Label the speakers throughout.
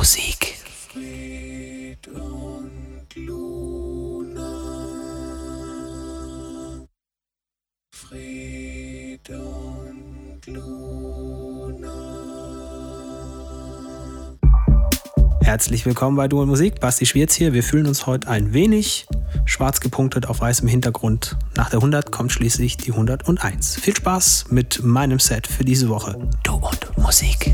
Speaker 1: Musik. Herzlich willkommen bei Du und Musik. Basti Schwierz hier. Wir fühlen uns heute ein wenig schwarz gepunktet auf weißem Hintergrund. Nach der 100 kommt schließlich die 101. Viel Spaß mit meinem Set für diese Woche. Du und Musik.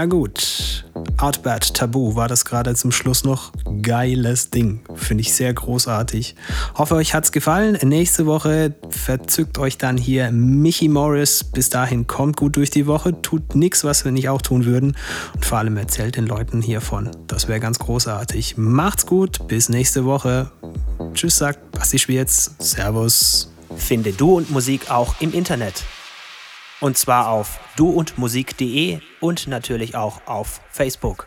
Speaker 1: Ja, gut. Outbird Tabu war das gerade zum Schluss noch. Geiles Ding. Finde ich sehr großartig. Hoffe, euch hat's gefallen. Nächste Woche verzückt euch dann hier Mickey Morris. Bis dahin kommt gut durch die Woche. Tut nichts, was wir nicht auch tun würden. Und vor allem erzählt den Leuten hiervon. Das wäre ganz großartig. Macht's gut. Bis nächste Woche. Tschüss, sagt Basti Schwierz. Servus.
Speaker 2: Finde Du und Musik auch im Internet. Und zwar auf duundmusik.de und natürlich auch auf Facebook.